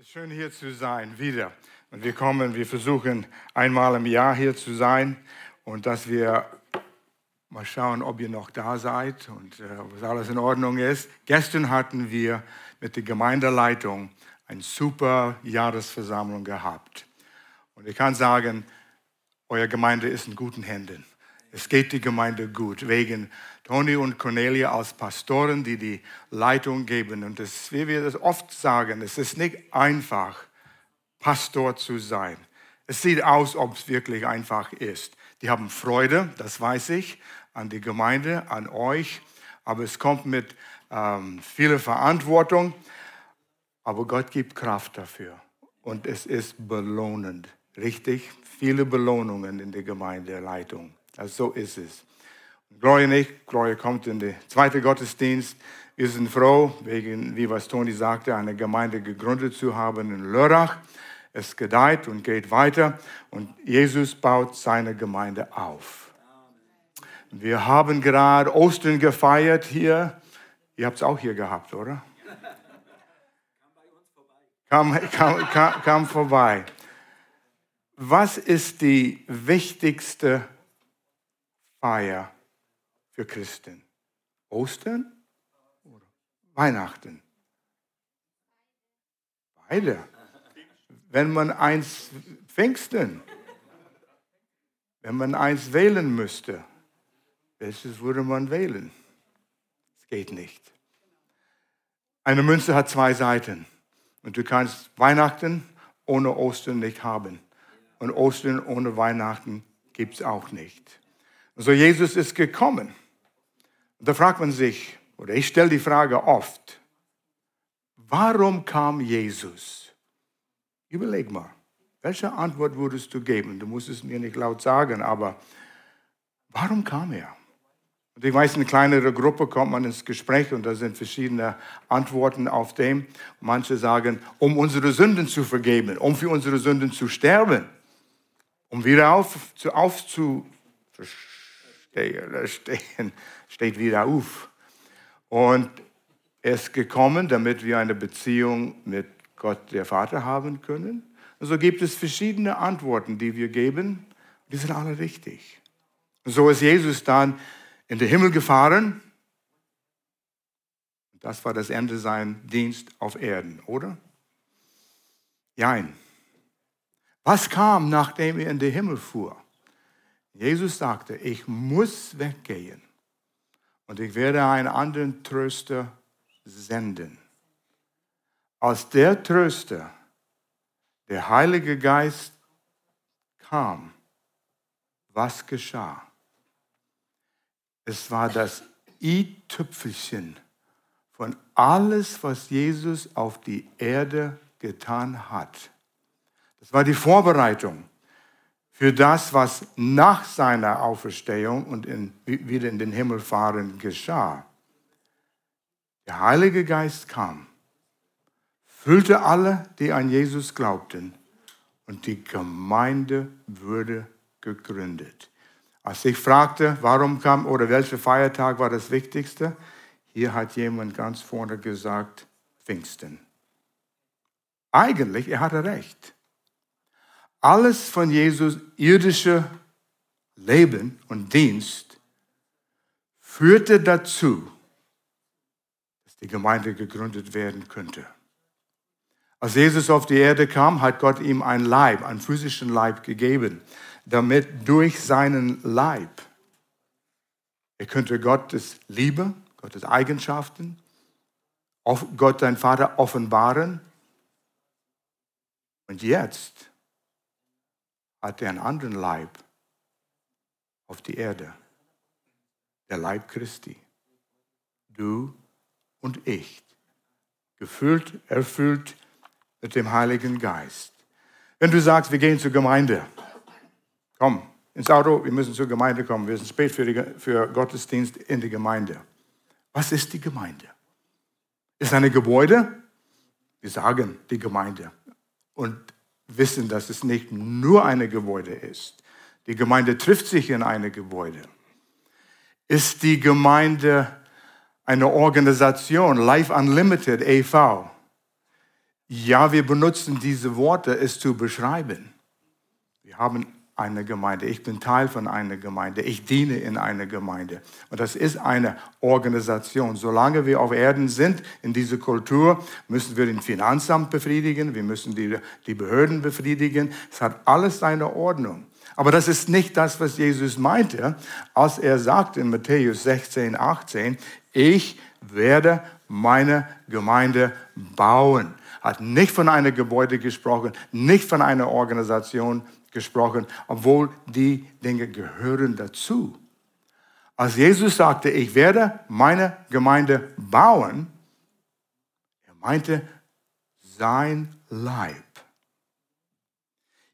Es ist schön hier zu sein, wieder. Und wir kommen, wir versuchen einmal im Jahr hier zu sein und dass wir mal schauen, ob ihr noch da seid und äh, ob alles in Ordnung ist. Gestern hatten wir mit der Gemeindeleitung eine super Jahresversammlung gehabt. Und ich kann sagen, eure Gemeinde ist in guten Händen. Es geht die Gemeinde gut, wegen Toni und Cornelia als Pastoren, die die Leitung geben. Und das, wie wir das oft sagen, es ist nicht einfach, Pastor zu sein. Es sieht aus, ob es wirklich einfach ist. Die haben Freude, das weiß ich, an die Gemeinde, an euch. Aber es kommt mit ähm, viel Verantwortung. Aber Gott gibt Kraft dafür. Und es ist belohnend. Richtig? Viele Belohnungen in der Gemeindeleitung. Also so ist es. Gloria nicht, Gloria kommt in den zweiten Gottesdienst. Wir sind froh, wegen, wie was Toni sagte, eine Gemeinde gegründet zu haben in Lörrach. Es gedeiht und geht weiter und Jesus baut seine Gemeinde auf. Wir haben gerade Ostern gefeiert hier. Ihr habt es auch hier gehabt, oder? Kam, kam, kam, kam vorbei. Was ist die wichtigste Feier für Christen? Ostern oder Weihnachten? Beide. Wenn man eins Pfingsten, wenn man eins wählen müsste, welches würde man wählen? Es geht nicht. Eine Münze hat zwei Seiten und du kannst Weihnachten ohne Ostern nicht haben. Und Ostern ohne Weihnachten gibt es auch nicht. So Jesus ist gekommen. Da fragt man sich, oder ich stelle die Frage oft, warum kam Jesus? Überleg mal, welche Antwort würdest du geben? Du musst es mir nicht laut sagen, aber warum kam er? Und ich weiß, in kleinerer Gruppe kommt man ins Gespräch und da sind verschiedene Antworten auf dem. Manche sagen, um unsere Sünden zu vergeben, um für unsere Sünden zu sterben, um wieder auf, stehen, steht wieder auf. Und er ist gekommen, damit wir eine Beziehung mit Gott, der Vater, haben können. Und so gibt es verschiedene Antworten, die wir geben. Die sind alle richtig. Und so ist Jesus dann in den Himmel gefahren. Das war das Ende seines Dienst auf Erden, oder? Nein. Was kam, nachdem er in den Himmel fuhr? Jesus sagte, ich muss weggehen und ich werde einen anderen Tröster senden. Als der Tröster, der Heilige Geist kam, was geschah? Es war das i-Tüpfelchen von alles, was Jesus auf die Erde getan hat. Das war die Vorbereitung für das, was nach seiner Auferstehung und in, wieder in den Himmel fahren geschah. Der Heilige Geist kam, füllte alle, die an Jesus glaubten, und die Gemeinde wurde gegründet. Als ich fragte, warum kam oder welcher Feiertag war das Wichtigste, hier hat jemand ganz vorne gesagt, Pfingsten. Eigentlich, er hatte recht. Alles von Jesus irdische Leben und Dienst führte dazu, dass die Gemeinde gegründet werden könnte. Als Jesus auf die Erde kam, hat Gott ihm ein Leib, einen physischen Leib gegeben, damit durch seinen Leib er könnte Gottes Liebe, Gottes Eigenschaften, Gott, dein Vater, offenbaren. Und jetzt hat er einen anderen Leib auf die Erde. Der Leib Christi. Du und ich. Gefüllt, erfüllt mit dem Heiligen Geist. Wenn du sagst, wir gehen zur Gemeinde, komm ins Auto, wir müssen zur Gemeinde kommen, wir sind spät für, die, für Gottesdienst in die Gemeinde. Was ist die Gemeinde? Ist eine Gebäude? Wir sagen die Gemeinde. Und wissen, dass es nicht nur eine Gebäude ist. Die Gemeinde trifft sich in eine Gebäude. Ist die Gemeinde eine Organisation, Life Unlimited e.V.? Ja, wir benutzen diese Worte, es zu beschreiben. Wir haben eine Gemeinde. Ich bin Teil von einer Gemeinde. Ich diene in einer Gemeinde. Und das ist eine Organisation. Solange wir auf Erden sind, in dieser Kultur, müssen wir den Finanzamt befriedigen, wir müssen die, die Behörden befriedigen. Es hat alles seine Ordnung. Aber das ist nicht das, was Jesus meinte, als er sagte in Matthäus 16, 18, ich werde meine Gemeinde bauen. Hat nicht von einem Gebäude gesprochen, nicht von einer Organisation gesprochen, obwohl die Dinge gehören dazu. Als Jesus sagte, ich werde meine Gemeinde bauen, er meinte sein Leib.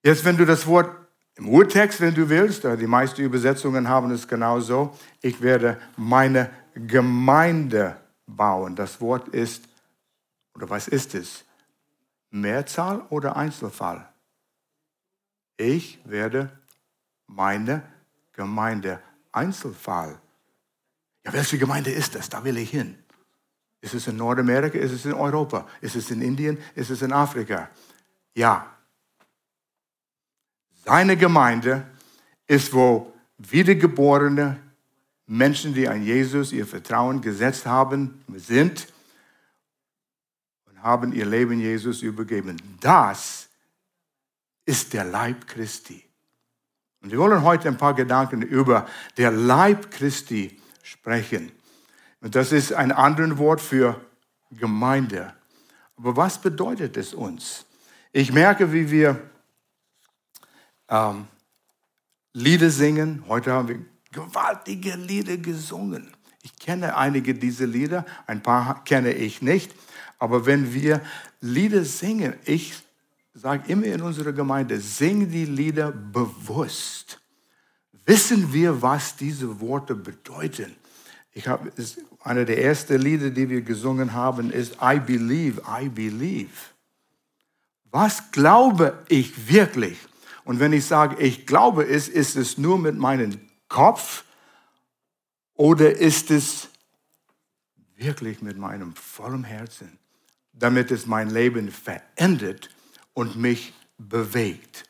Jetzt, wenn du das Wort im Urtext, wenn du willst, die meisten Übersetzungen haben es genauso, ich werde meine Gemeinde bauen. Das Wort ist, oder was ist es? Mehrzahl oder Einzelfall? Ich werde meine Gemeinde Einzelfall. Ja, welche Gemeinde ist das? Da will ich hin. Ist es in Nordamerika? Ist es in Europa? Ist es in Indien? Ist es in Afrika? Ja. Seine Gemeinde ist, wo wiedergeborene Menschen, die an Jesus ihr Vertrauen gesetzt haben, sind und haben ihr Leben Jesus übergeben. Das ist der Leib Christi. Und wir wollen heute ein paar Gedanken über der Leib Christi sprechen. Und das ist ein anderes Wort für Gemeinde. Aber was bedeutet es uns? Ich merke, wie wir ähm, Lieder singen. Heute haben wir gewaltige Lieder gesungen. Ich kenne einige dieser Lieder, ein paar kenne ich nicht. Aber wenn wir Lieder singen, ich sage immer in unserer Gemeinde, sing die Lieder bewusst. Wissen wir, was diese Worte bedeuten? Ich habe, eine der ersten Lieder, die wir gesungen haben, ist I believe, I believe. Was glaube ich wirklich? Und wenn ich sage, ich glaube es, ist es nur mit meinem Kopf oder ist es wirklich mit meinem vollen Herzen, damit es mein Leben verändert und mich bewegt.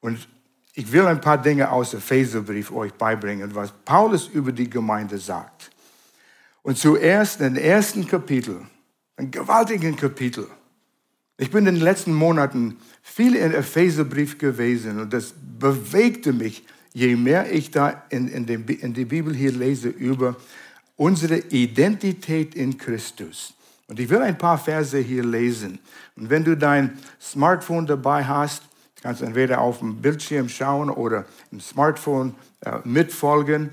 Und ich will ein paar Dinge aus dem Epheserbrief euch beibringen, was Paulus über die Gemeinde sagt. Und zuerst in den ersten Kapitel, ein gewaltigen Kapitel. Ich bin in den letzten Monaten viel in Epheserbrief gewesen und das bewegte mich, je mehr ich da in, in, den, in die Bibel hier lese über unsere Identität in Christus. Und ich will ein paar Verse hier lesen. Und wenn du dein Smartphone dabei hast, kannst du entweder auf dem Bildschirm schauen oder im Smartphone äh, mitfolgen.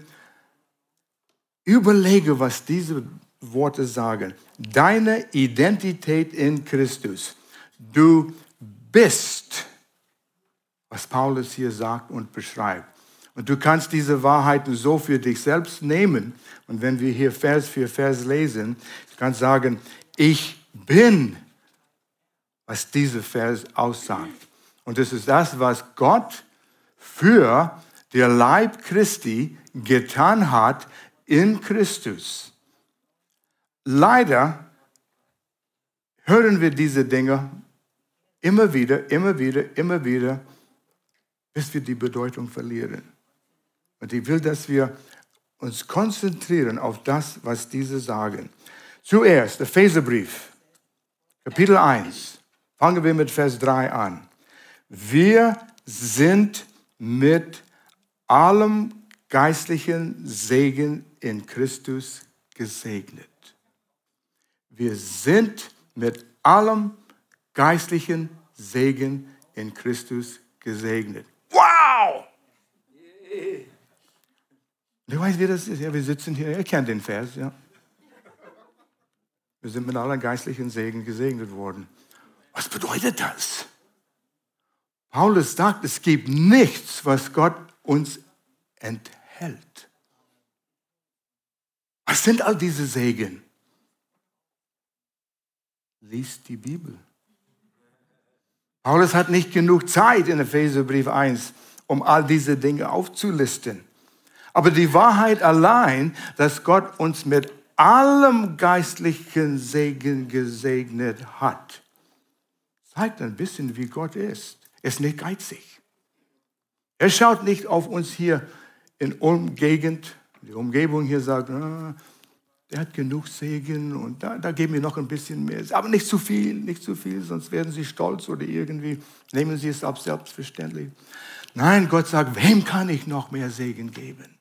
Überlege, was diese Worte sagen. Deine Identität in Christus. Du bist, was Paulus hier sagt und beschreibt. Und du kannst diese Wahrheiten so für dich selbst nehmen. Und wenn wir hier Vers für Vers lesen, du kannst sagen, ich bin, was dieser Vers aussagt. Und das ist das, was Gott für den Leib Christi getan hat in Christus. Leider hören wir diese Dinge immer wieder, immer wieder, immer wieder, bis wir die Bedeutung verlieren. Und ich will, dass wir uns konzentrieren auf das, was diese sagen. Zuerst, der Epheserbrief, Kapitel 1. Fangen wir mit Vers 3 an. Wir sind mit allem geistlichen Segen in Christus gesegnet. Wir sind mit allem geistlichen Segen in Christus gesegnet. Wow! Du weißt, wie das ist. Ja, wir sitzen hier, ihr kennt den Vers, ja. Wir sind mit aller geistlichen Segen gesegnet worden. Was bedeutet das? Paulus sagt, es gibt nichts, was Gott uns enthält. Was sind all diese Segen? Lies die Bibel. Paulus hat nicht genug Zeit in Epheserbrief 1, um all diese Dinge aufzulisten. Aber die Wahrheit allein, dass Gott uns mit allem geistlichen Segen gesegnet hat. zeigt ein bisschen, wie Gott ist. Er ist nicht geizig. Er schaut nicht auf uns hier in Ulm-Gegend. Die Umgebung hier sagt, ah, der hat genug Segen und da, da geben wir noch ein bisschen mehr. Aber nicht zu viel, nicht zu viel, sonst werden sie stolz oder irgendwie nehmen sie es ab selbstverständlich. Nein, Gott sagt, wem kann ich noch mehr Segen geben?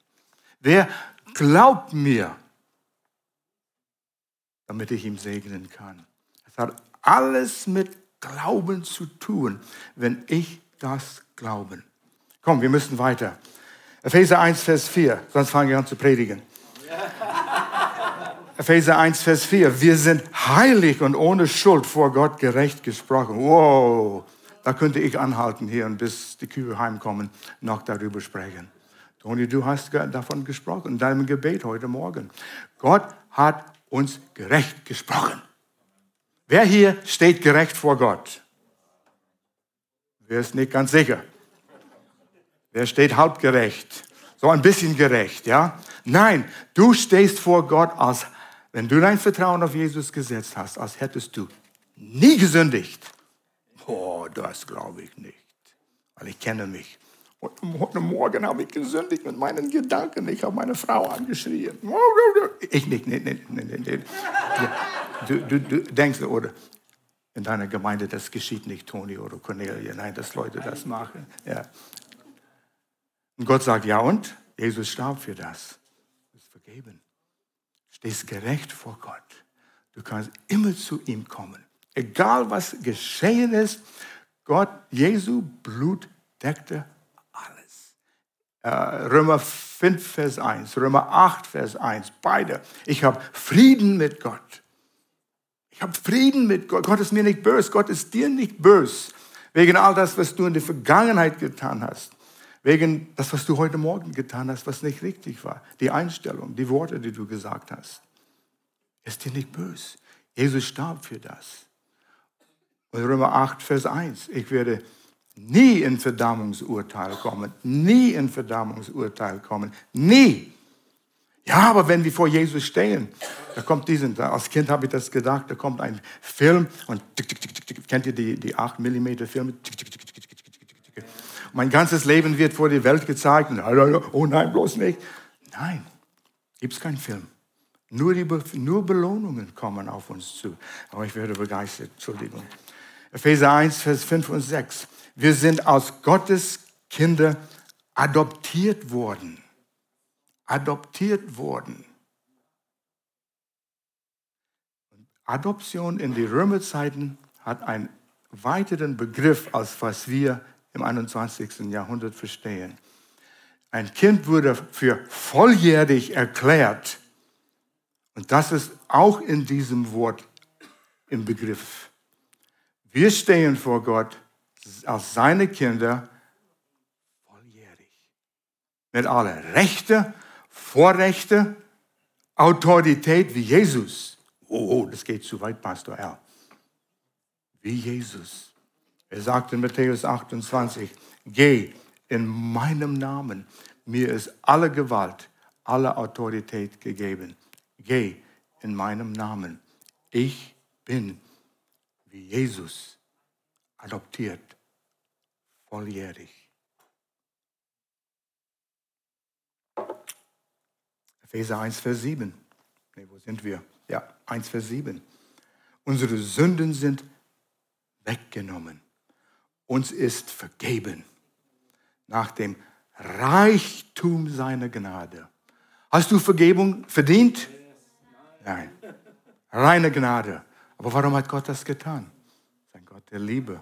Wer glaubt mir, damit ich ihm segnen kann? Es hat alles mit Glauben zu tun, wenn ich das glaube. Komm, wir müssen weiter. Epheser 1, Vers 4, sonst fange ich an zu predigen. Epheser 1, Vers 4. Wir sind heilig und ohne Schuld vor Gott gerecht gesprochen. Wow, da könnte ich anhalten hier und bis die Kühe heimkommen, noch darüber sprechen. Toni, du hast davon gesprochen in deinem Gebet heute Morgen. Gott hat uns gerecht gesprochen. Wer hier steht gerecht vor Gott? Wer ist nicht ganz sicher? Wer steht halbgerecht? So ein bisschen gerecht, ja? Nein, du stehst vor Gott als wenn du dein Vertrauen auf Jesus gesetzt hast, als hättest du nie gesündigt. Oh, das glaube ich nicht, weil ich kenne mich. Heute Morgen habe ich gesündigt mit meinen Gedanken. Ich habe meine Frau angeschrien. Ich nicht, nicht, nicht, nicht, nicht. Du, du, du denkst, oder in deiner Gemeinde, das geschieht nicht, Toni oder Cornelia. Nein, dass Leute das machen. Ja. Und Gott sagt, ja und? Jesus starb für das. Das ist vergeben stehst gerecht vor Gott. Du kannst immer zu ihm kommen. Egal was geschehen ist, Gott, Jesu Blut deckte Römer 5, Vers 1, Römer 8, Vers 1, beide. Ich habe Frieden mit Gott. Ich habe Frieden mit Gott. Gott ist mir nicht böse. Gott ist dir nicht böse. Wegen all das, was du in der Vergangenheit getan hast. Wegen das, was du heute Morgen getan hast, was nicht richtig war. Die Einstellung, die Worte, die du gesagt hast. Ist dir nicht böse. Jesus starb für das. Und Römer 8, Vers 1. Ich werde nie in Verdammungsurteil kommen. Nie in Verdammungsurteil kommen. Nie. Ja, aber wenn wir vor Jesus stehen, da kommt diesen, als Kind habe ich das gedacht, da kommt ein Film und kennt ihr die, die 8 mm Filme? mein ganzes Leben wird vor die Welt gezeigt. Oh nein, bloß nicht. Nein, gibt es keinen Film. Nur, die, nur Belohnungen kommen auf uns zu. Aber ich werde begeistert, Entschuldigung. Epheser 1, Vers 5 und 6. Wir sind aus Gottes Kinder adoptiert worden. Adoptiert worden. Adoption in die Römerzeiten hat einen weiteren Begriff, als was wir im 21. Jahrhundert verstehen. Ein Kind wurde für volljährig erklärt. Und das ist auch in diesem Wort im Begriff. Wir stehen vor Gott als seine Kinder volljährig. Mit aller Rechte, Vorrechte, Autorität wie Jesus. Oh, oh, das geht zu weit, Pastor L. Wie Jesus. Er sagt in Matthäus 28, geh in meinem Namen. Mir ist alle Gewalt, alle Autorität gegeben. Geh in meinem Namen. Ich bin wie Jesus adoptiert, volljährig. Epheser 1, Vers 7. Nee, wo sind wir? Ja, 1, Vers 7. Unsere Sünden sind weggenommen uns ist vergeben nach dem Reichtum seiner Gnade. Hast du Vergebung verdient? Nein. Reine Gnade. Aber warum hat Gott das getan? Sein Gott der Liebe.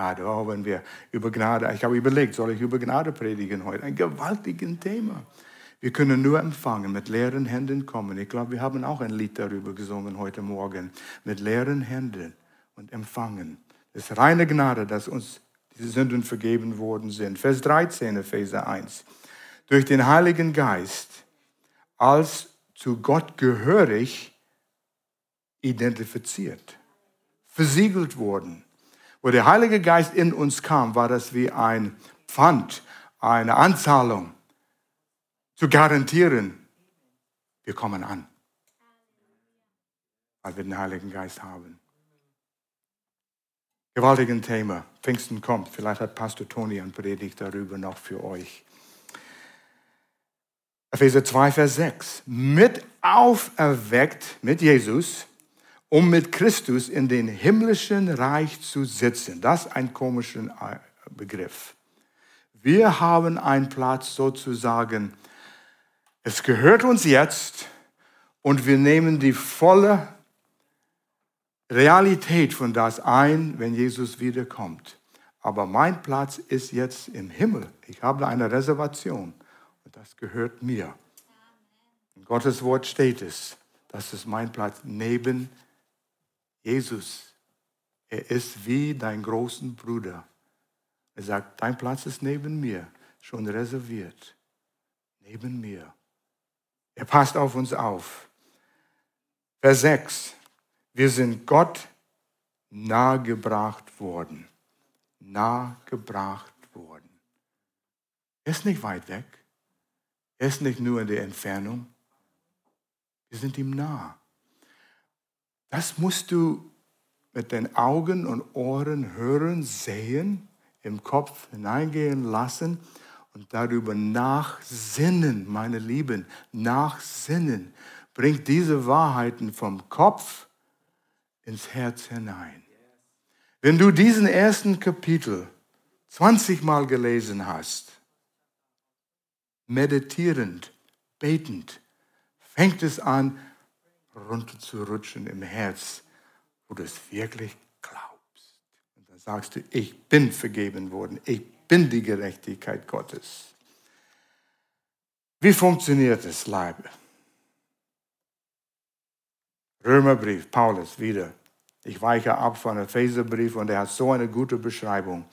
Gnade. Oh, wenn wir über Gnade, ich habe überlegt, soll ich über Gnade predigen heute? Ein gewaltiges Thema. Wir können nur empfangen, mit leeren Händen kommen. Ich glaube, wir haben auch ein Lied darüber gesungen heute Morgen. Mit leeren Händen und empfangen. Es ist reine Gnade, dass uns diese Sünden vergeben worden sind. Vers 13, Epheser 1. Durch den Heiligen Geist als zu Gott gehörig identifiziert, versiegelt worden. Wo der Heilige Geist in uns kam, war das wie ein Pfand, eine Anzahlung, zu garantieren, wir kommen an, weil wir den Heiligen Geist haben. Gewaltigen Thema. Pfingsten kommt. Vielleicht hat Pastor Toni ein Predigt darüber noch für euch. Epheser 2, Vers 6. Mit auferweckt mit Jesus, um mit Christus in den himmlischen Reich zu sitzen. Das ist ein komischer Begriff. Wir haben einen Platz sozusagen, es gehört uns jetzt und wir nehmen die volle Realität von das ein, wenn Jesus wiederkommt. Aber mein Platz ist jetzt im Himmel. Ich habe eine Reservation. Und das gehört mir. In Gottes Wort steht es, das ist mein Platz neben Jesus. Er ist wie dein großen Bruder. Er sagt, dein Platz ist neben mir, schon reserviert. Neben mir. Er passt auf uns auf. Vers 6. Wir sind Gott nahegebracht worden. Nahegebracht worden. Er ist nicht weit weg. Er ist nicht nur in der Entfernung. Wir sind ihm nah. Das musst du mit den Augen und Ohren hören, sehen, im Kopf hineingehen lassen und darüber nachsinnen, meine Lieben, nachsinnen. Bringt diese Wahrheiten vom Kopf ins Herz hinein. Wenn du diesen ersten Kapitel 20 Mal gelesen hast, meditierend, betend, fängt es an, runterzurutschen im Herz, wo du es wirklich glaubst. Und dann sagst du, ich bin vergeben worden, ich bin die Gerechtigkeit Gottes. Wie funktioniert es, Leib? Römerbrief, Paulus wieder. Ich weiche ab von Epheserbrief und er hat so eine gute Beschreibung.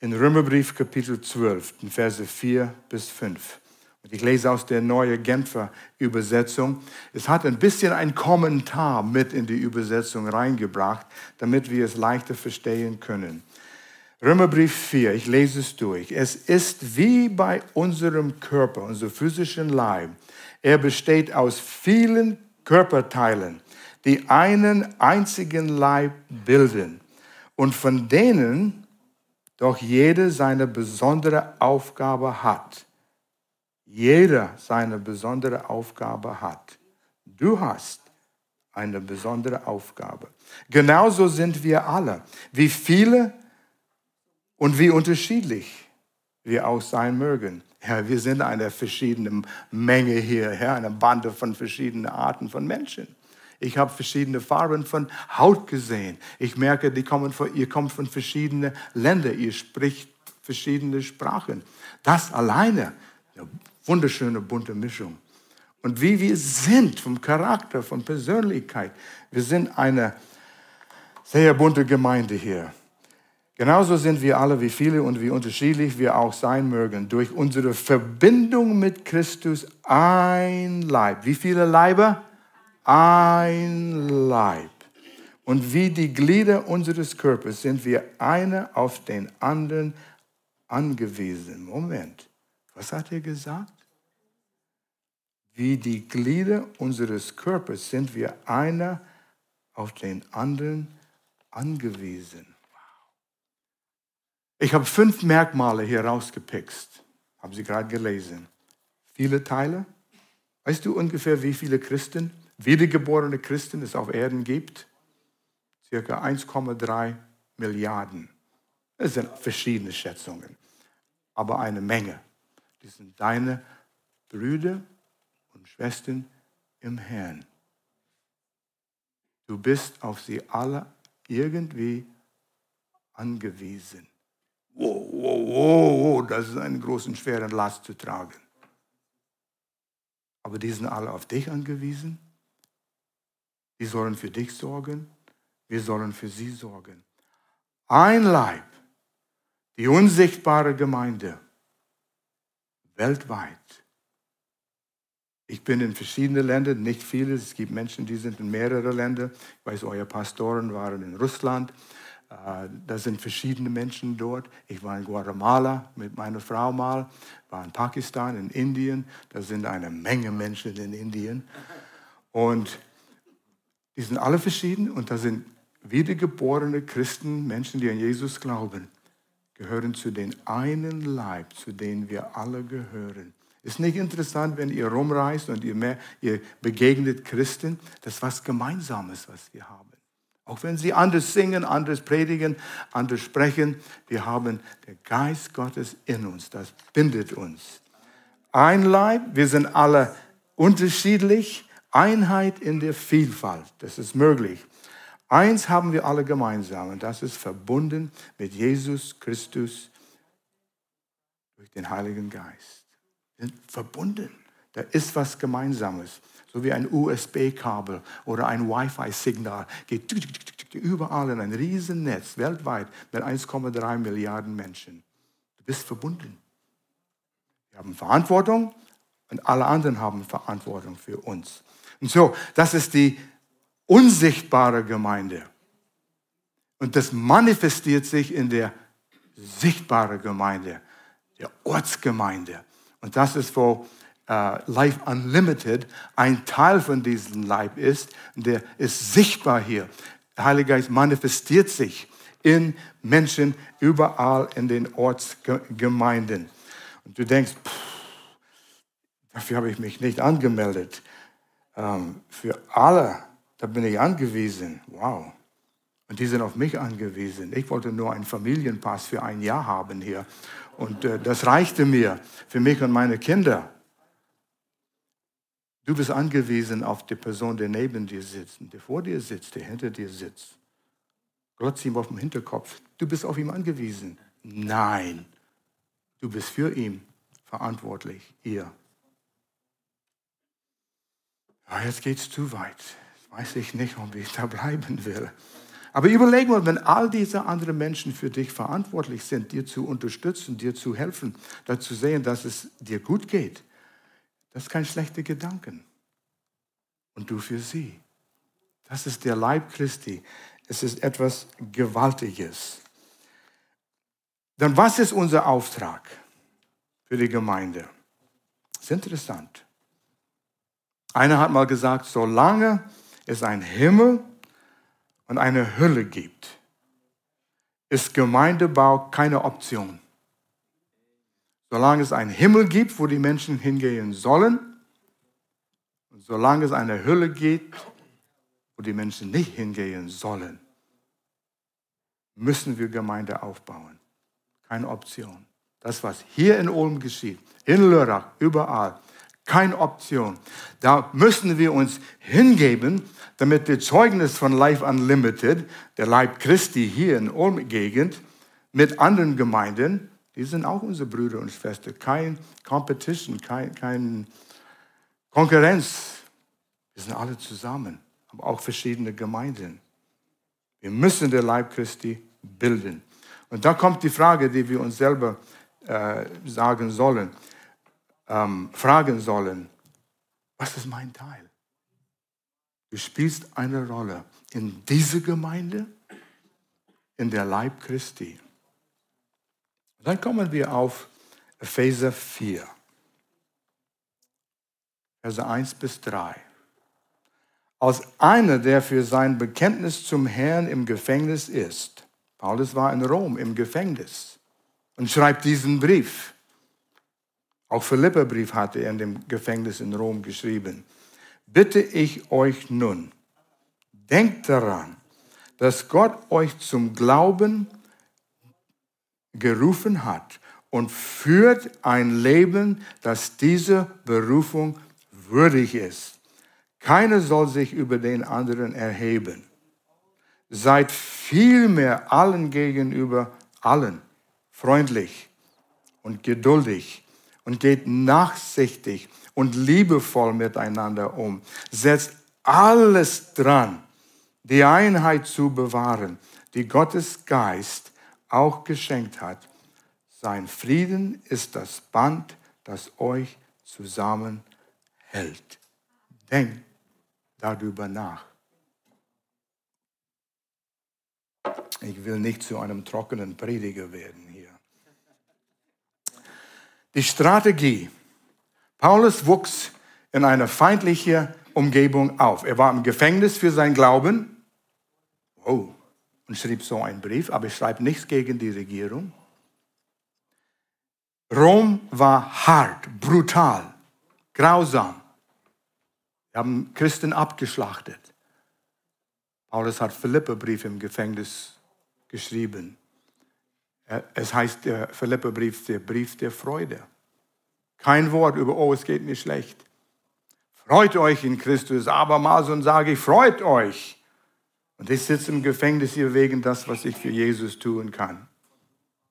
In Römerbrief Kapitel 12, Verse 4 bis 5. Und ich lese aus der neuen Genfer Übersetzung. Es hat ein bisschen ein Kommentar mit in die Übersetzung reingebracht, damit wir es leichter verstehen können. Römerbrief 4, ich lese es durch. Es ist wie bei unserem Körper, unserem physischen Leib. Er besteht aus vielen Körperteilen, die einen einzigen Leib bilden und von denen doch jede seine besondere Aufgabe hat jeder seine besondere Aufgabe hat. Du hast eine besondere Aufgabe. Genauso sind wir alle. Wie viele und wie unterschiedlich wir auch sein mögen. Ja, wir sind eine verschiedene Menge hier, ja, eine Bande von verschiedenen Arten von Menschen. Ich habe verschiedene Farben von Haut gesehen. Ich merke, die kommen von, ihr kommt von verschiedenen Ländern, ihr spricht verschiedene Sprachen. Das alleine wunderschöne bunte Mischung. Und wie wir sind vom Charakter, von Persönlichkeit. Wir sind eine sehr bunte Gemeinde hier. Genauso sind wir alle, wie viele und wie unterschiedlich wir auch sein mögen, durch unsere Verbindung mit Christus ein Leib. Wie viele Leiber? Ein Leib. Und wie die Glieder unseres Körpers sind wir einer auf den anderen angewiesen. Moment, was hat er gesagt? Wie die Glieder unseres Körpers sind wir einer auf den anderen angewiesen. Ich habe fünf Merkmale hier rausgepickt. Haben Sie gerade gelesen. Viele Teile. Weißt du ungefähr, wie viele Christen, wiedergeborene Christen es auf Erden gibt? Circa 1,3 Milliarden. Das sind verschiedene Schätzungen, aber eine Menge. Die sind deine Brüder Schwestern im Herrn. Du bist auf sie alle irgendwie angewiesen. Wow, wow, wow, das ist einen großen, schweren Last zu tragen. Aber die sind alle auf dich angewiesen. Die sollen für dich sorgen. Wir sollen für sie sorgen. Ein Leib, die unsichtbare Gemeinde, weltweit ich bin in verschiedenen Ländern, nicht viele. Es gibt Menschen, die sind in mehreren Ländern. Ich weiß, eure Pastoren waren in Russland. Äh, da sind verschiedene Menschen dort. Ich war in Guatemala mit meiner Frau mal, war in Pakistan, in Indien. Da sind eine Menge Menschen in Indien. Und die sind alle verschieden und da sind wiedergeborene Christen, Menschen, die an Jesus glauben, gehören zu den einen Leib, zu denen wir alle gehören. Ist nicht interessant, wenn ihr rumreist und ihr, mehr, ihr begegnet Christen, das ist was Gemeinsames, was wir haben. Auch wenn sie anders singen, anders predigen, anders sprechen, wir haben den Geist Gottes in uns, das bindet uns. Ein Leib, wir sind alle unterschiedlich, Einheit in der Vielfalt, das ist möglich. Eins haben wir alle gemeinsam und das ist verbunden mit Jesus Christus durch den Heiligen Geist. Sind verbunden. Da ist was Gemeinsames. So wie ein USB-Kabel oder ein Wi-Fi-Signal geht überall in ein Riesennetz weltweit mit 1,3 Milliarden Menschen. Du bist verbunden. Wir haben Verantwortung und alle anderen haben Verantwortung für uns. Und so, das ist die unsichtbare Gemeinde. Und das manifestiert sich in der sichtbaren Gemeinde, der Ortsgemeinde. Und das ist, wo uh, Life Unlimited ein Teil von diesem Leib ist. Der ist sichtbar hier. Der Heilige Geist manifestiert sich in Menschen überall in den Ortsgemeinden. Und du denkst, pff, dafür habe ich mich nicht angemeldet. Ähm, für alle da bin ich angewiesen. Wow. Und die sind auf mich angewiesen. Ich wollte nur einen Familienpass für ein Jahr haben hier. Und äh, das reichte mir für mich und meine Kinder. Du bist angewiesen auf die Person, die neben dir sitzt, der vor dir sitzt, der hinter dir sitzt. Glotz ihm auf dem Hinterkopf. Du bist auf ihn angewiesen. Nein, du bist für ihn verantwortlich, ihr. Ja, jetzt geht's zu weit weiß ich nicht, ob ich da bleiben will. Aber überleg mal, wenn all diese anderen Menschen für dich verantwortlich sind, dir zu unterstützen, dir zu helfen, dazu sehen, dass es dir gut geht, das ist kein schlechter Gedanke. Und du für sie. Das ist der Leib Christi. Es ist etwas Gewaltiges. Dann was ist unser Auftrag für die Gemeinde? Das ist interessant. Einer hat mal gesagt, solange es einen Himmel und eine Hölle gibt, ist Gemeindebau keine Option. Solange es einen Himmel gibt, wo die Menschen hingehen sollen, und solange es eine Hölle gibt, wo die Menschen nicht hingehen sollen, müssen wir Gemeinde aufbauen. Keine Option. Das, was hier in Ulm geschieht, in Lörrach, überall, keine Option. Da müssen wir uns hingeben, damit das Zeugnis von Life Unlimited, der Leib Christi hier in Ulm-Gegend, mit anderen Gemeinden, die sind auch unsere Brüder und Schwestern, kein Competition, kein, kein Konkurrenz. Wir sind alle zusammen, aber auch verschiedene Gemeinden. Wir müssen den Leib Christi bilden. Und da kommt die Frage, die wir uns selber äh, sagen sollen ähm, fragen sollen, was ist mein Teil? Du spielst eine Rolle in dieser Gemeinde, in der Leib Christi. Dann kommen wir auf Epheser 4, Verse 1 bis 3. Als einer, der für sein Bekenntnis zum Herrn im Gefängnis ist, Paulus war in Rom im Gefängnis und schreibt diesen Brief. Auch Philipperbrief hatte er in dem Gefängnis in Rom geschrieben. Bitte ich euch nun, denkt daran, dass Gott euch zum Glauben gerufen hat und führt ein Leben, das dieser Berufung würdig ist. Keiner soll sich über den anderen erheben. Seid vielmehr allen gegenüber allen freundlich und geduldig und geht nachsichtig und liebevoll miteinander um. Setzt alles dran, die Einheit zu bewahren, die Gottes Geist auch geschenkt hat. Sein Frieden ist das Band, das euch zusammenhält. Denkt darüber nach. Ich will nicht zu einem trockenen Prediger werden. Die Strategie. Paulus wuchs in einer feindlichen Umgebung auf. Er war im Gefängnis für sein Glauben. Oh, und schrieb so einen Brief, aber schreibt nichts gegen die Regierung. Rom war hart, brutal, grausam. Wir haben Christen abgeschlachtet. Paulus hat Philipperbrief im Gefängnis geschrieben. Es heißt der Philipperbrief der Brief der Freude. Kein Wort über, oh, es geht mir schlecht. Freut euch in Christus. Abermals und sage ich, freut euch. Und ich sitze im Gefängnis hier wegen das, was ich für Jesus tun kann.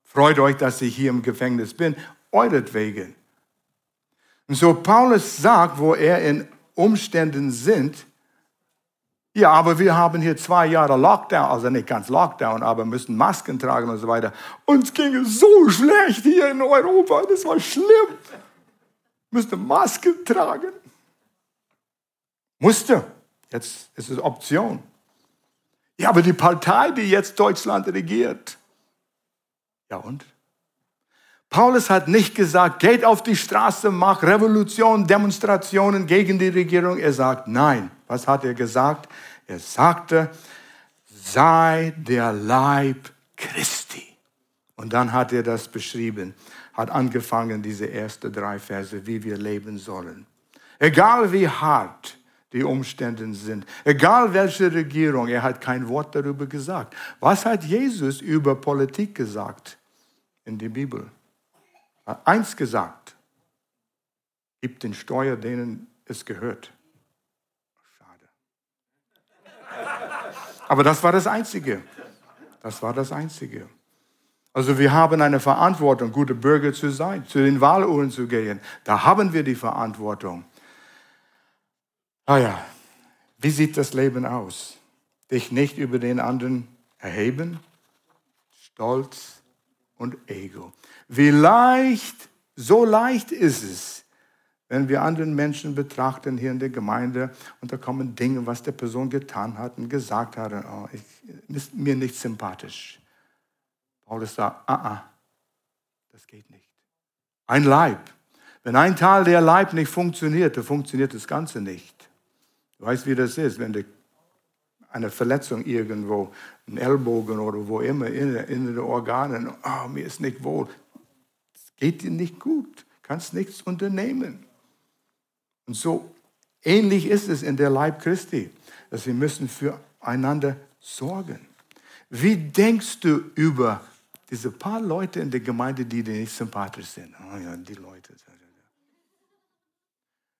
Freut euch, dass ich hier im Gefängnis bin, euretwegen. Und so Paulus sagt, wo er in Umständen sind, ja, aber wir haben hier zwei Jahre Lockdown, also nicht ganz Lockdown, aber müssen Masken tragen und so weiter. Uns ging es so schlecht hier in Europa, das war schlimm. Müsste Masken tragen. Musste. Jetzt ist es Option. Ja, aber die Partei, die jetzt Deutschland regiert. Ja und? Paulus hat nicht gesagt, geht auf die Straße, mach Revolution, Demonstrationen gegen die Regierung. Er sagt, nein. Was hat er gesagt? Er sagte, sei der Leib Christi. Und dann hat er das beschrieben, hat angefangen, diese ersten drei Verse, wie wir leben sollen. Egal wie hart die Umstände sind. Egal welche Regierung, er hat kein Wort darüber gesagt. Was hat Jesus über Politik gesagt in der Bibel? Er hat eins gesagt, gibt den Steuer, denen es gehört. Aber das war das Einzige. Das war das Einzige. Also wir haben eine Verantwortung, gute Bürger zu sein, zu den Wahluhren zu gehen. Da haben wir die Verantwortung. Ah ja, wie sieht das Leben aus? Dich nicht über den anderen erheben? Stolz und Ego. Wie leicht, so leicht ist es, wenn wir anderen Menschen betrachten hier in der Gemeinde und da kommen Dinge, was der Person getan hat und gesagt hat, oh, ich, ist mir nicht sympathisch. Paulus sagt, ah, ah, das geht nicht. Ein Leib. Wenn ein Teil der Leib nicht funktioniert, dann funktioniert das Ganze nicht. Du weißt, wie das ist, wenn eine Verletzung irgendwo, ein Ellbogen oder wo immer, in, in den Organen, oh, mir ist nicht wohl. Es geht dir nicht gut, kannst nichts unternehmen. Und so ähnlich ist es in der Leib Christi, dass wir müssen füreinander sorgen. Wie denkst du über diese paar Leute in der Gemeinde, die dir nicht sympathisch sind? Oh ja, die Leute.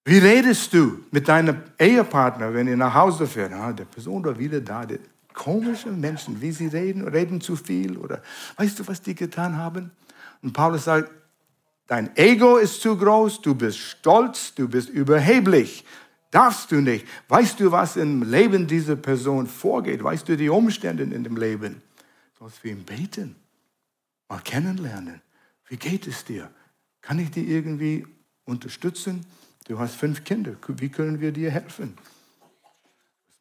Wie redest du mit deinem Ehepartner, wenn ihr nach Hause fährt? Ah, der Person war wieder da. Die komische Menschen, wie sie reden, reden zu viel oder weißt du, was die getan haben? Und Paulus sagt, dein Ego ist zu groß, du bist stolz, du bist überheblich. Darfst du nicht. Weißt du, was im Leben dieser Person vorgeht? Weißt du die Umstände in dem Leben? Sollst für ihn beten, mal kennenlernen. Wie geht es dir? Kann ich dir irgendwie unterstützen? Du hast fünf Kinder. Wie können wir dir helfen?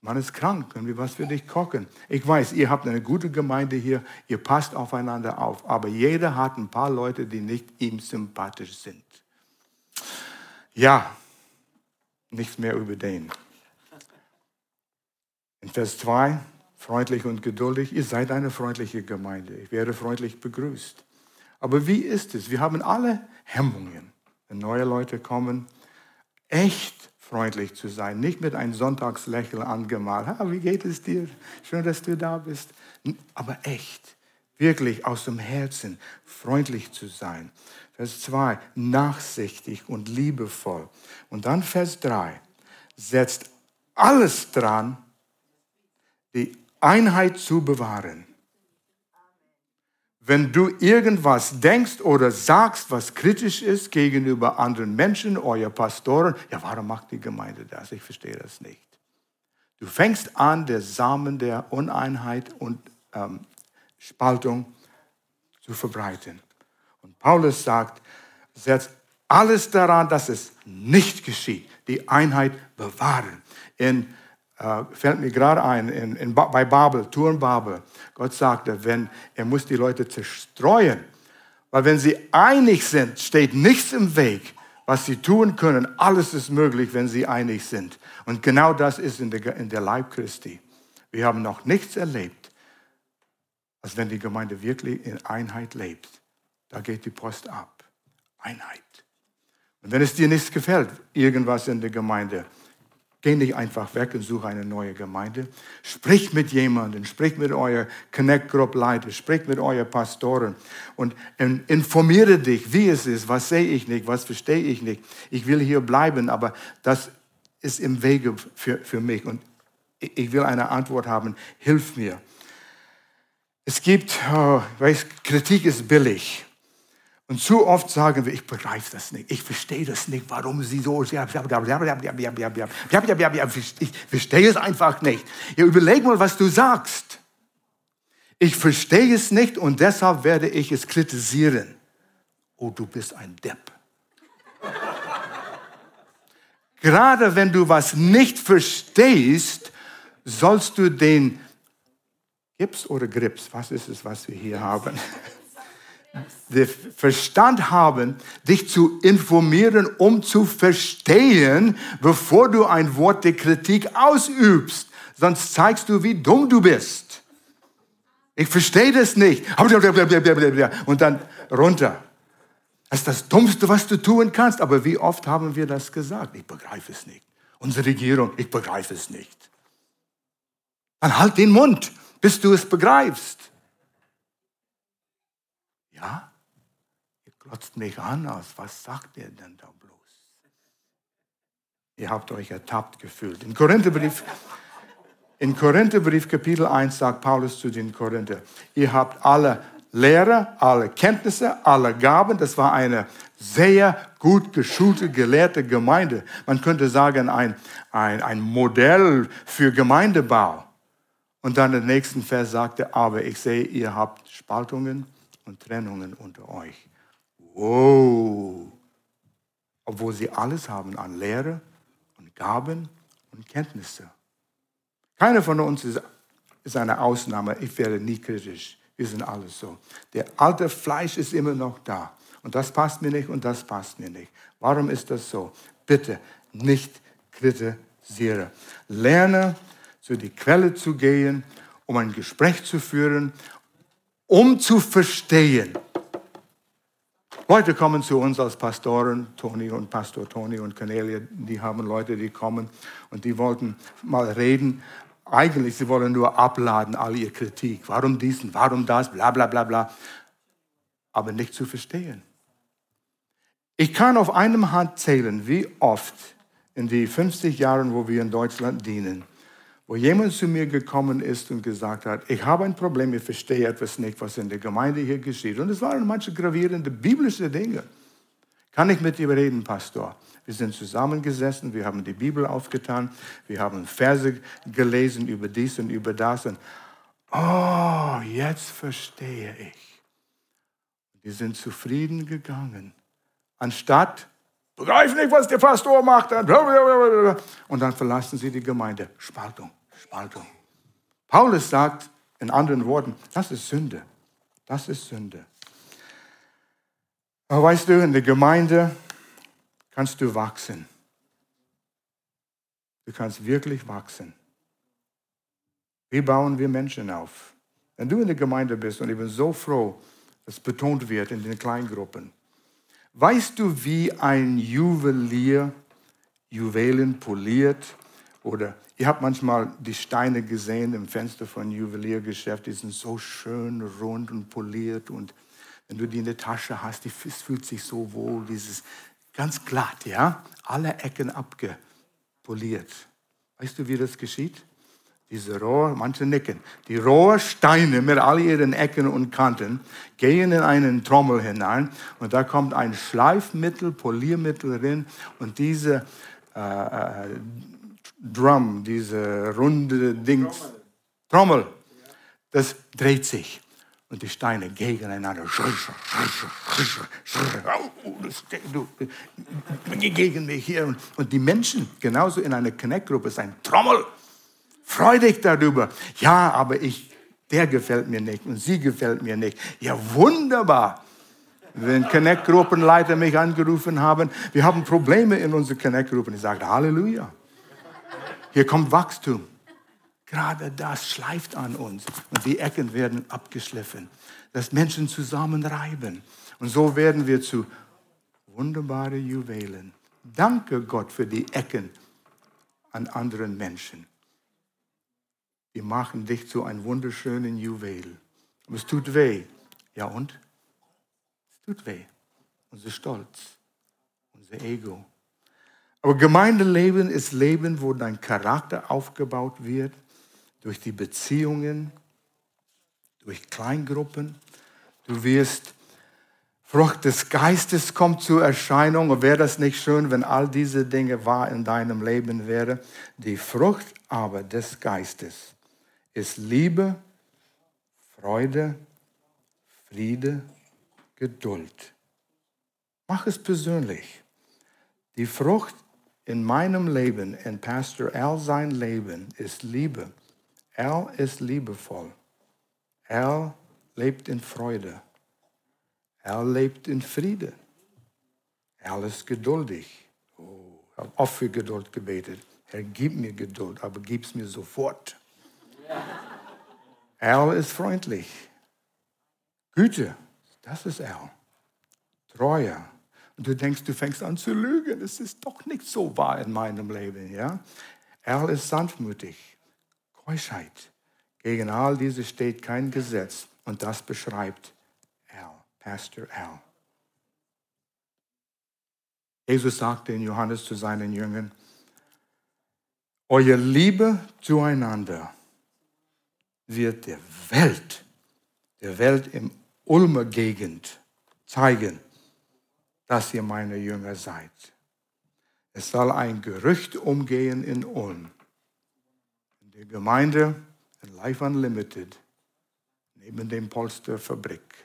Man ist krank. Können wir was für dich kochen? Ich weiß, ihr habt eine gute Gemeinde hier. Ihr passt aufeinander auf. Aber jeder hat ein paar Leute, die nicht ihm sympathisch sind. Ja, nichts mehr über den. In Vers 2, freundlich und geduldig. Ihr seid eine freundliche Gemeinde. Ich werde freundlich begrüßt. Aber wie ist es? Wir haben alle Hemmungen. Wenn neue Leute kommen, echt freundlich zu sein, nicht mit einem Sonntagslächeln angemalt. Ha, wie geht es dir? Schön, dass du da bist. Aber echt, wirklich aus dem Herzen freundlich zu sein. Vers 2, nachsichtig und liebevoll. Und dann Vers 3, setzt alles dran, die Einheit zu bewahren. Wenn du irgendwas denkst oder sagst, was kritisch ist gegenüber anderen Menschen, euer Pastoren, ja, warum macht die Gemeinde das? Ich verstehe das nicht. Du fängst an, der Samen der Uneinheit und ähm, Spaltung zu verbreiten. Und Paulus sagt, setzt alles daran, dass es nicht geschieht. Die Einheit bewahren. In äh, fällt mir gerade ein, in, in, bei Babel, Turm Babel. Gott sagte, wenn, er muss die Leute zerstreuen. Weil wenn sie einig sind, steht nichts im Weg, was sie tun können. Alles ist möglich, wenn sie einig sind. Und genau das ist in der, in der Leib Christi. Wir haben noch nichts erlebt, als wenn die Gemeinde wirklich in Einheit lebt. Da geht die Post ab. Einheit. Und wenn es dir nicht gefällt, irgendwas in der Gemeinde, Geh nicht einfach weg und suche eine neue Gemeinde. Sprich mit jemandem, sprich mit eurer Connect Group Leiter, sprich mit euren Pastoren und informiere dich, wie es ist, was sehe ich nicht, was verstehe ich nicht. Ich will hier bleiben, aber das ist im Wege für, für mich und ich will eine Antwort haben. Hilf mir. Es gibt, oh, weiß, Kritik ist billig. Und zu oft sagen wir, ich begreife das nicht, ich verstehe das nicht, warum sie so, ich verstehe es einfach nicht. Ja, überleg mal, was du sagst. Ich verstehe es nicht und deshalb werde ich es kritisieren. Oh, du bist ein Depp. Gerade wenn du was nicht verstehst, sollst du den Gips oder Grips, was ist es, was wir hier haben? Den Verstand haben, dich zu informieren, um zu verstehen, bevor du ein Wort der Kritik ausübst. Sonst zeigst du, wie dumm du bist. Ich verstehe das nicht. Und dann runter. Das ist das Dummste, was du tun kannst. Aber wie oft haben wir das gesagt? Ich begreife es nicht. Unsere Regierung, ich begreife es nicht. Dann halt den Mund, bis du es begreifst. Ja? Ihr glotzt mich an aus. Was sagt ihr denn da bloß? Ihr habt euch ertappt gefühlt. In Korintherbrief, in Korintherbrief Kapitel 1 sagt Paulus zu den Korinther, ihr habt alle Lehre, alle Kenntnisse, alle Gaben. Das war eine sehr gut geschulte, gelehrte Gemeinde. Man könnte sagen, ein, ein, ein Modell für Gemeindebau. Und dann im nächsten Vers sagte, aber ich sehe, ihr habt Spaltungen, und Trennungen unter euch. Wow! Obwohl sie alles haben an Lehre und Gaben und Kenntnisse. Keiner von uns ist, eine Ausnahme. Ich werde nie kritisch. Wir sind alles so. Der alte Fleisch ist immer noch da. Und das passt mir nicht und das passt mir nicht. Warum ist das so? Bitte nicht kritisiere. Lerne, zu die Quelle zu gehen, um ein Gespräch zu führen um zu verstehen. Leute kommen zu uns als Pastoren, Toni und Pastor Toni und Cornelia, die haben Leute, die kommen und die wollten mal reden. Eigentlich, sie wollen nur abladen, all ihre Kritik. Warum diesen, warum das, bla bla bla bla. Aber nicht zu verstehen. Ich kann auf einem Hand zählen, wie oft in die 50 Jahren, wo wir in Deutschland dienen, wo jemand zu mir gekommen ist und gesagt hat, ich habe ein Problem, ich verstehe etwas nicht, was in der Gemeinde hier geschieht. Und es waren manche gravierende biblische Dinge. Kann ich mit dir reden, Pastor? Wir sind zusammengesessen, wir haben die Bibel aufgetan, wir haben Verse gelesen über dies und über das. Und oh, jetzt verstehe ich. Die sind zufrieden gegangen. Anstatt, begreif nicht, was der Pastor macht. Und dann verlassen sie die Gemeinde. Spaltung. Spaltung. Paulus sagt in anderen Worten, das ist Sünde. Das ist Sünde. Aber weißt du, in der Gemeinde kannst du wachsen. Du kannst wirklich wachsen. Wie bauen wir Menschen auf? Wenn du in der Gemeinde bist, und ich bin so froh, dass betont wird in den Kleingruppen, weißt du, wie ein Juwelier Juwelen poliert oder Ihr habt manchmal die Steine gesehen im Fenster von Juweliergeschäft, die sind so schön rund und poliert und wenn du die in der Tasche hast, die, fühlt sich so wohl, dieses ganz glatt, ja, alle Ecken abgepoliert. Weißt du, wie das geschieht? Diese Rohr, manche nicken, die Rohrsteine mit all ihren Ecken und Kanten gehen in einen Trommel hinein und da kommt ein Schleifmittel, Poliermittel drin und diese äh, äh Drum, diese runde Dings, Trommel, Trommel das dreht sich und die Steine gegeneinander. Gegen mich hier. Und die Menschen, genauso in einer Connect-Gruppe, ist ein Trommel. Freu dich darüber. Ja, aber ich, der gefällt mir nicht und sie gefällt mir nicht. Ja, wunderbar. Wenn Connect-Gruppenleiter mich angerufen haben, wir haben Probleme in unserer Connect-Gruppe. Ich sage Halleluja. Hier kommt Wachstum. Gerade das schleift an uns und die Ecken werden abgeschliffen, dass Menschen zusammenreiben. Und so werden wir zu wunderbaren Juwelen. Danke Gott für die Ecken an anderen Menschen. Die machen dich zu einem wunderschönen Juwel. Aber es tut weh. Ja und? Es tut weh. Unser Stolz, unser Ego. Aber Gemeindeleben ist Leben, wo dein Charakter aufgebaut wird durch die Beziehungen, durch Kleingruppen. Du wirst Frucht des Geistes kommt zur Erscheinung. Und wäre das nicht schön, wenn all diese Dinge wahr in deinem Leben wäre? Die Frucht aber des Geistes ist Liebe, Freude, Friede, Geduld. Mach es persönlich. Die Frucht in meinem Leben, in Pastor Al sein Leben, ist Liebe. Al ist liebevoll. Al lebt in Freude. Er lebt in Frieden. Er ist geduldig. Oh, ich habe oft für Geduld gebetet. Herr, gib mir Geduld, aber gib es mir sofort. Er ist freundlich. Güte, das ist er. Treue. Und du denkst, du fängst an zu lügen. Es ist doch nicht so wahr in meinem Leben. Ja? Er ist sanftmütig. Keuschheit. Gegen all diese steht kein Gesetz. Und das beschreibt Pastor Al. Jesus sagte in Johannes zu seinen Jüngern, eure Liebe zueinander wird der Welt, der Welt im Ulmer Gegend zeigen, dass ihr meine Jünger seid. Es soll ein Gerücht umgehen in Ulm. In der Gemeinde in Life Unlimited, neben dem Polsterfabrik.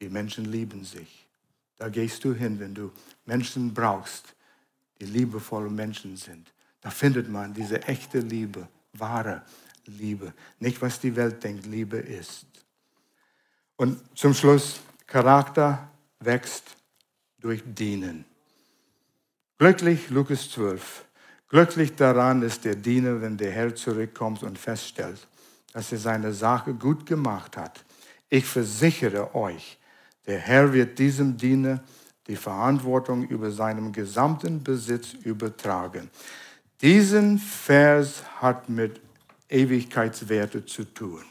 Die Menschen lieben sich. Da gehst du hin, wenn du Menschen brauchst, die liebevolle Menschen sind. Da findet man diese echte Liebe, wahre Liebe. Nicht, was die Welt denkt, Liebe ist. Und zum Schluss, Charakter wächst durch Dienen. Glücklich, Lukas 12. Glücklich daran ist der Diener, wenn der Herr zurückkommt und feststellt, dass er seine Sache gut gemacht hat. Ich versichere euch, der Herr wird diesem Diener die Verantwortung über seinen gesamten Besitz übertragen. Diesen Vers hat mit Ewigkeitswerte zu tun.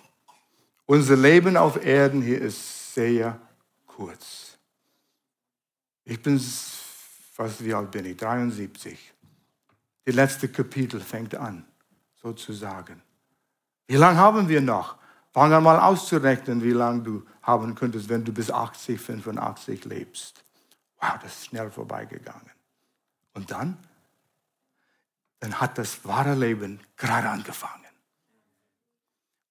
Unser Leben auf Erden hier ist sehr kurz. Ich bin fast wie alt bin ich? 73. Die letzte Kapitel fängt an, sozusagen. Wie lange haben wir noch? Fang an mal auszurechnen, wie lange du haben könntest, wenn du bis 80, 85 lebst. Wow, das ist schnell vorbeigegangen. Und dann? Dann hat das wahre Leben gerade angefangen.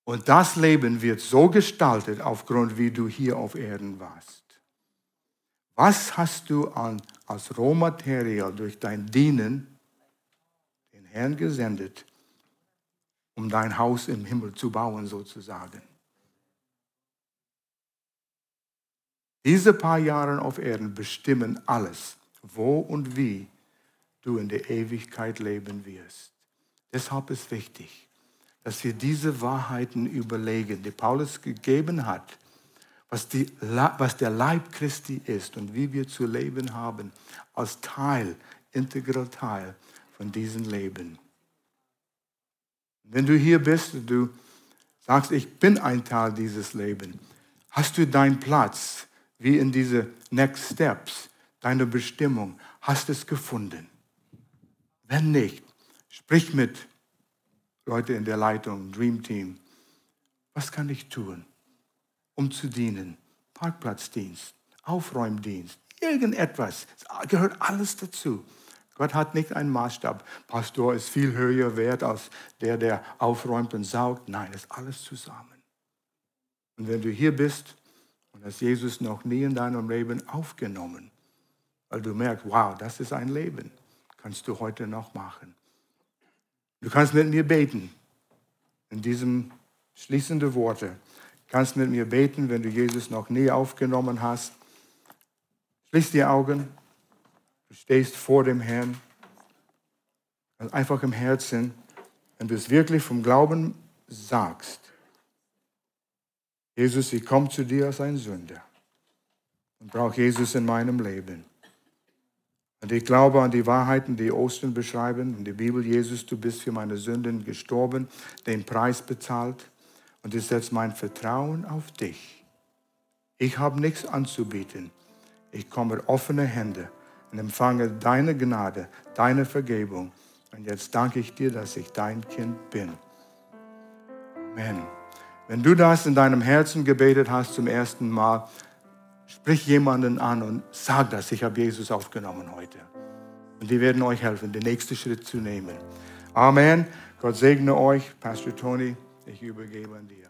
Und das Leben wird so gestaltet, aufgrund wie du hier auf Erden warst. Was hast du an, als Rohmaterial durch dein Dienen den Herrn gesendet, um dein Haus im Himmel zu bauen sozusagen. Diese paar Jahre auf Erden bestimmen alles, wo und wie du in der Ewigkeit leben wirst. Deshalb ist wichtig, dass wir diese Wahrheiten überlegen, die Paulus gegeben hat, was, die, was der Leib Christi ist und wie wir zu leben haben, als Teil, integral Teil von diesem Leben. Wenn du hier bist und du sagst, ich bin ein Teil dieses Lebens, hast du deinen Platz, wie in diese Next Steps, deine Bestimmung, hast es gefunden. Wenn nicht, sprich mit Leuten in der Leitung, Dream Team. Was kann ich tun, um zu dienen? Parkplatzdienst, Aufräumdienst, irgendetwas. Es gehört alles dazu. Gott hat nicht einen Maßstab. Pastor ist viel höher wert als der, der aufräumt und saugt. Nein, es ist alles zusammen. Und wenn du hier bist und hast Jesus noch nie in deinem Leben aufgenommen, weil du merkst, wow, das ist ein Leben, kannst du heute noch machen. Du kannst mit mir beten. In diesem schließenden Worte. Du kannst mit mir beten, wenn du Jesus noch nie aufgenommen hast. Schließ die Augen. Du stehst vor dem Herrn. Einfach im Herzen wenn du es wirklich vom Glauben sagst, Jesus, ich komme zu dir als ein Sünder und brauche Jesus in meinem Leben. Und ich glaube an die Wahrheiten, die Ostern beschreiben, in der Bibel, Jesus, du bist für meine Sünden gestorben, den Preis bezahlt und ich setze mein Vertrauen auf dich. Ich habe nichts anzubieten. Ich komme mit offenen Händen und empfange deine Gnade, deine Vergebung. Und jetzt danke ich dir, dass ich dein Kind bin. Amen. Wenn du das in deinem Herzen gebetet hast zum ersten Mal, sprich jemanden an und sag das, ich habe Jesus aufgenommen heute. Und die werden euch helfen, den nächsten Schritt zu nehmen. Amen. Gott segne euch, Pastor Tony. Ich übergebe an dir.